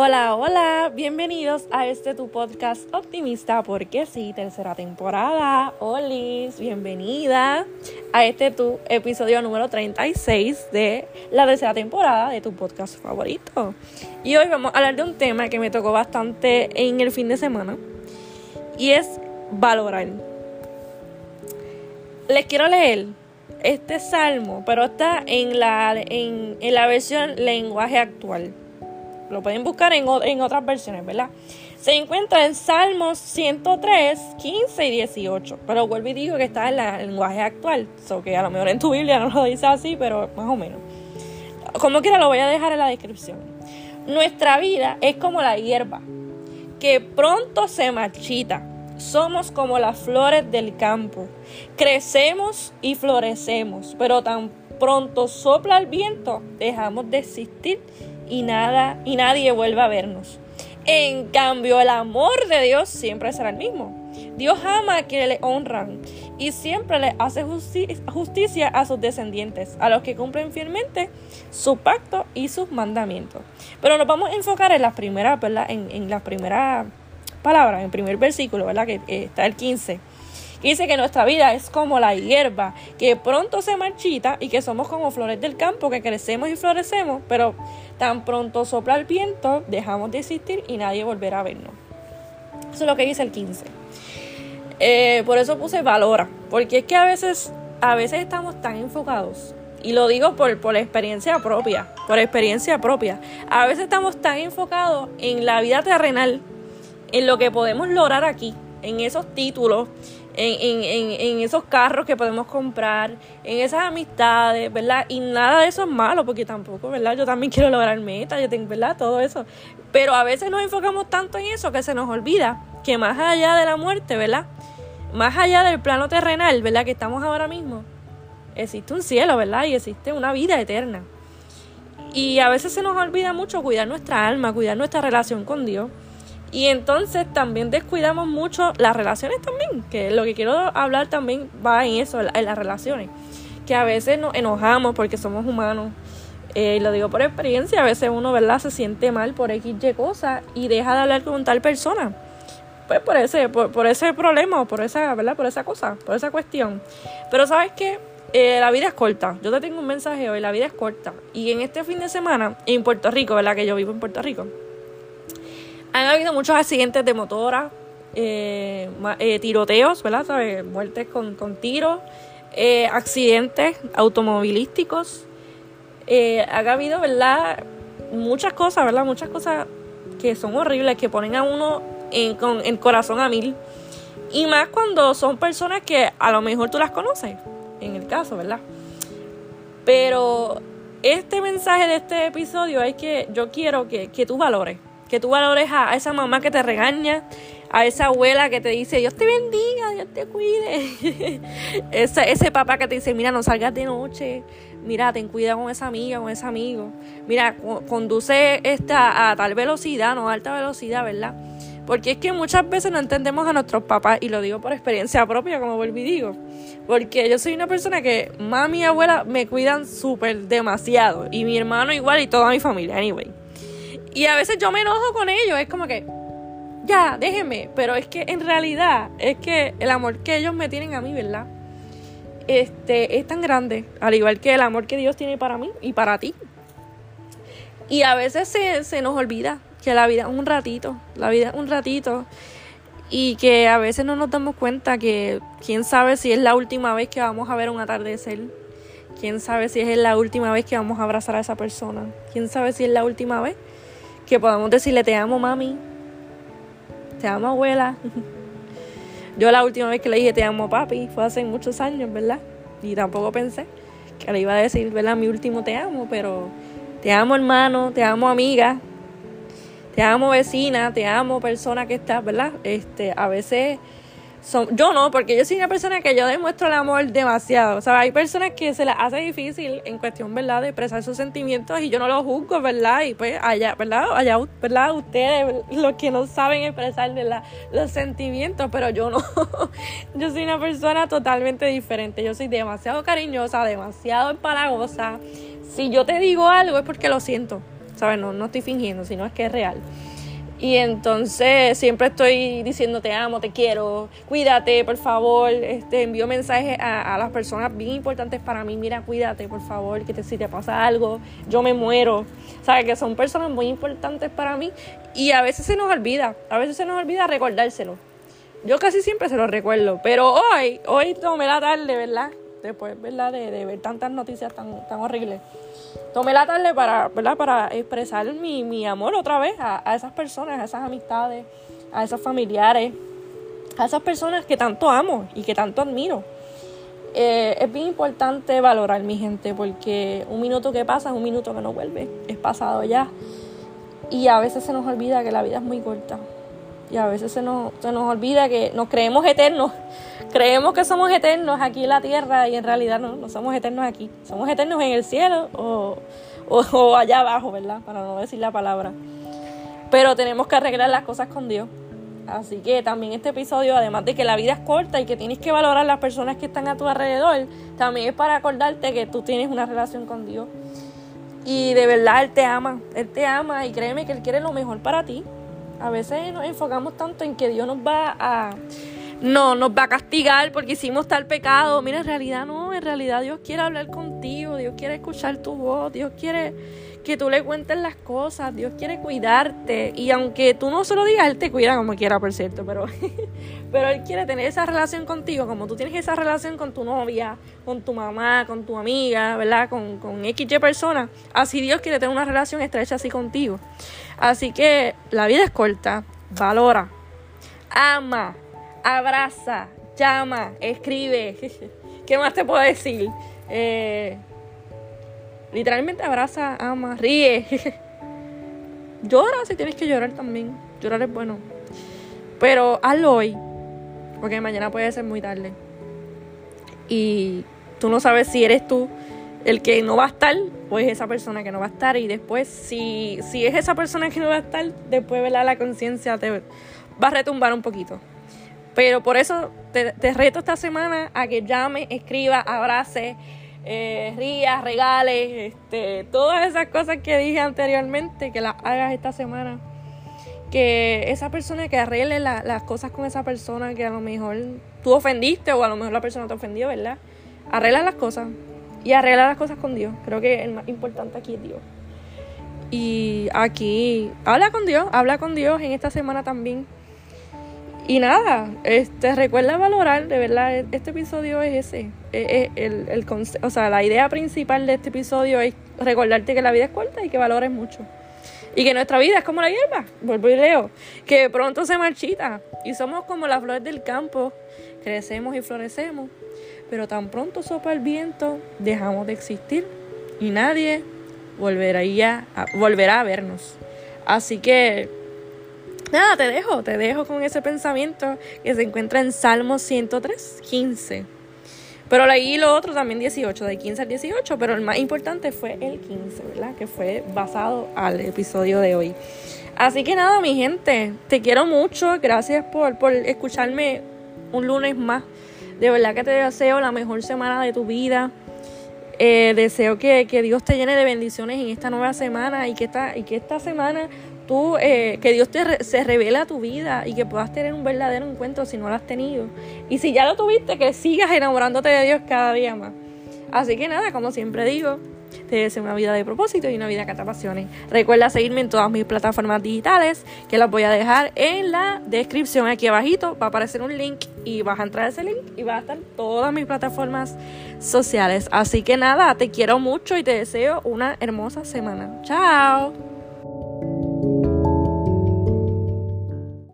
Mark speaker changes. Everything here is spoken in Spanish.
Speaker 1: Hola, hola, bienvenidos a este tu podcast optimista, porque sí, tercera temporada. Olis, bienvenida a este tu episodio número 36 de la tercera temporada de tu podcast favorito. Y hoy vamos a hablar de un tema que me tocó bastante en el fin de semana y es valorar. Les quiero leer este salmo, pero está en la, en, en la versión lenguaje actual. Lo pueden buscar en, en otras versiones, ¿verdad? Se encuentra en Salmos 103, 15 y 18. Pero vuelvo y digo que está en el lenguaje actual. So que a lo mejor en tu Biblia no lo dice así, pero más o menos. Como quiera, lo voy a dejar en la descripción. Nuestra vida es como la hierba, que pronto se marchita. Somos como las flores del campo. Crecemos y florecemos, pero tan pronto sopla el viento, dejamos de existir y nada y nadie vuelve a vernos. En cambio, el amor de Dios siempre será el mismo. Dios ama a quienes le honran y siempre le hace justicia a sus descendientes, a los que cumplen fielmente su pacto y sus mandamientos. Pero nos vamos a enfocar en las primeras. En, en las primeras palabras, en el primer versículo. Que está el 15 dice que nuestra vida es como la hierba, que pronto se marchita y que somos como flores del campo, que crecemos y florecemos, pero tan pronto sopla el viento, dejamos de existir y nadie volverá a vernos. Eso es lo que dice el 15. Eh, por eso puse valora, porque es que a veces, a veces estamos tan enfocados y lo digo por, por experiencia propia, por experiencia propia. A veces estamos tan enfocados en la vida terrenal, en lo que podemos lograr aquí, en esos títulos, en, en, en, esos carros que podemos comprar, en esas amistades, ¿verdad? Y nada de eso es malo, porque tampoco, ¿verdad? Yo también quiero lograr metas, yo tengo, ¿verdad? Todo eso. Pero a veces nos enfocamos tanto en eso que se nos olvida que más allá de la muerte, ¿verdad? Más allá del plano terrenal, ¿verdad? Que estamos ahora mismo, existe un cielo, ¿verdad? Y existe una vida eterna. Y a veces se nos olvida mucho cuidar nuestra alma, cuidar nuestra relación con Dios. Y entonces también descuidamos mucho las relaciones también, que lo que quiero hablar también va en eso, en las relaciones, que a veces nos enojamos porque somos humanos, eh, lo digo por experiencia, a veces uno, ¿verdad?, se siente mal por X, Y cosas y deja de hablar con tal persona, pues por ese, por, ese problema, por esa, ¿verdad?, por esa cosa, por esa cuestión. Pero ¿sabes qué? Eh, la vida es corta. Yo te tengo un mensaje hoy, la vida es corta. Y en este fin de semana, en Puerto Rico, ¿verdad? Que yo vivo en Puerto Rico han habido muchos accidentes de motora, eh, eh, tiroteos, ¿verdad? Muertes con, con tiros, eh, accidentes automovilísticos. ha habido, ¿verdad? Muchas cosas, ¿verdad? Muchas cosas que son horribles, que ponen a uno en, con el corazón a mil. Y más cuando son personas que a lo mejor tú las conoces, en el caso, ¿verdad? Pero este mensaje de este episodio es que yo quiero que, que tú valores que tú valores a esa mamá que te regaña, a esa abuela que te dice, Dios te bendiga, Dios te cuide. ese, ese papá que te dice, mira, no salgas de noche, mira, ten cuidado con esa amiga, con ese amigo. Mira, conduce esta a tal velocidad, no a alta velocidad, ¿verdad? Porque es que muchas veces no entendemos a nuestros papás, y lo digo por experiencia propia, como y digo. Porque yo soy una persona que mami y abuela me cuidan súper demasiado. Y mi hermano igual y toda mi familia, anyway. Y a veces yo me enojo con ellos, es como que, ya, déjenme. Pero es que en realidad es que el amor que ellos me tienen a mí, ¿verdad? Este es tan grande, al igual que el amor que Dios tiene para mí y para ti. Y a veces se, se nos olvida que la vida es un ratito, la vida es un ratito. Y que a veces no nos damos cuenta que quién sabe si es la última vez que vamos a ver un atardecer. Quién sabe si es la última vez que vamos a abrazar a esa persona. Quién sabe si es la última vez que podamos decirle te amo mami, te amo abuela. Yo la última vez que le dije te amo papi fue hace muchos años, ¿verdad? Y tampoco pensé que le iba a decir, ¿verdad? Mi último te amo, pero te amo hermano, te amo amiga, te amo vecina, te amo persona que estás, ¿verdad? Este, a veces yo no, porque yo soy una persona que yo demuestro el amor demasiado. O hay personas que se les hace difícil en cuestión, ¿verdad?, de expresar sus sentimientos y yo no lo juzgo, ¿verdad? Y pues allá, ¿verdad? Allá, ¿verdad? Ustedes, los que no saben expresar los sentimientos, pero yo no. yo soy una persona totalmente diferente. Yo soy demasiado cariñosa, demasiado empalagosa. Si yo te digo algo es porque lo siento. ¿sabes? No, no estoy fingiendo, sino es que es real. Y entonces siempre estoy diciendo te amo, te quiero, cuídate, por favor. Este, envío mensajes a, las personas bien importantes para mí. Mira, cuídate, por favor, que si te pasa algo, yo me muero. ¿Sabes? Que son personas muy importantes para mí. Y a veces se nos olvida, a veces se nos olvida recordárselo. Yo casi siempre se lo recuerdo. Pero hoy, hoy tomé la tarde, ¿verdad? Después, ¿verdad? De, de ver tantas noticias tan, tan horribles tomé la tarde para, ¿verdad? para expresar mi, mi amor otra vez a, esas personas, a esas amistades, a esos familiares, a esas personas que tanto amo y que tanto admiro. Eh, es bien importante valorar mi gente porque un minuto que pasa es un minuto que no vuelve, es pasado ya. Y a veces se nos olvida que la vida es muy corta. Y a veces se nos, se nos olvida que nos creemos eternos. Creemos que somos eternos aquí en la tierra y en realidad no, no somos eternos aquí. Somos eternos en el cielo o, o, allá abajo, ¿verdad? Para no decir la palabra. Pero tenemos que arreglar las cosas con Dios. Así que también este episodio, además de que la vida es corta y que tienes que valorar las personas que están a tu alrededor, también es para acordarte que tú tienes una relación con Dios. Y de verdad Él te ama, Él te ama y créeme que Él quiere lo mejor para ti. A veces nos enfocamos tanto en que Dios nos va a no nos va a castigar porque hicimos tal pecado. Mira, en realidad no, en realidad Dios quiere hablar contigo, Dios quiere escuchar tu voz, Dios quiere que tú le cuentes las cosas, Dios quiere cuidarte. Y aunque tú no se lo digas, Él te cuida como quiera, por cierto, pero, pero Él quiere tener esa relación contigo, como tú tienes esa relación con tu novia, con tu mamá, con tu amiga, ¿verdad? Con, con XY personas. Así Dios quiere tener una relación estrecha así contigo. Así que la vida es corta, valora, ama abraza, llama, escribe. ¿Qué más te puedo decir? Eh, literalmente abraza, ama, ríe. Llora si tienes que llorar también. Llorar es bueno. Pero hazlo hoy. Porque mañana puede ser muy tarde. Y tú no sabes si eres tú el que no va a estar o es esa persona que no va a estar. Y después, si, si es esa persona que no va a estar, después ¿verdad? la conciencia te va a retumbar un poquito. Pero por eso te, reto esta semana a que llame, escriba, abrace, eh, rías, regales, este, todas esas cosas que dije anteriormente, que las hagas esta semana. Que esa persona que arregle las cosas con esa persona que a lo mejor tú ofendiste o a lo mejor la persona te ofendió, ¿verdad? Arregla las cosas y arregla las cosas con Dios. Creo que el más importante aquí es Dios. Y aquí, habla con Dios, habla con Dios en esta semana también y nada, este, recuerda valorar, de verdad, e, este episodio es ese. E, e, el, el, o sea, la idea principal de este episodio es recordarte que la vida es corta y que valores mucho. Y que nuestra vida es como la hierba, vuelvo y leo, que pronto se marchita. Y somos como las flores del campo, crecemos y florecemos. Pero tan pronto sopla el viento, dejamos de existir y nadie volverá a, volverá a vernos. Así que nada, te dejo, te dejo con ese pensamiento que se encuentra en Salmo 103, 15. Pero leí lo otro también 18, de 15 al 18, pero el más importante fue el 15, ¿verdad? Que fue basado al episodio de hoy. Así que nada, mi gente, te quiero mucho, gracias por, por escucharme un lunes más. De verdad que te deseo la mejor semana de tu vida. Eh, deseo que, que, Dios te llene de bendiciones en esta nueva semana y que esta, y que esta semana tú, eh, que Dios te se revele a tu vida y que puedas tener un verdadero encuentro si no lo has tenido. Y si ya lo tuviste, que sigas enamorándote de Dios cada día más. Así que nada, como siempre digo, te deseo una vida de propósito y una vida que te apasione. Recuerda seguirme en todas mis plataformas digitales, que las voy a dejar en la descripción aquí abajito. Va a aparecer un link y vas a entrar a ese link y va a estar todas mis plataformas sociales. Así que nada, te quiero mucho y te deseo una hermosa semana. Chao.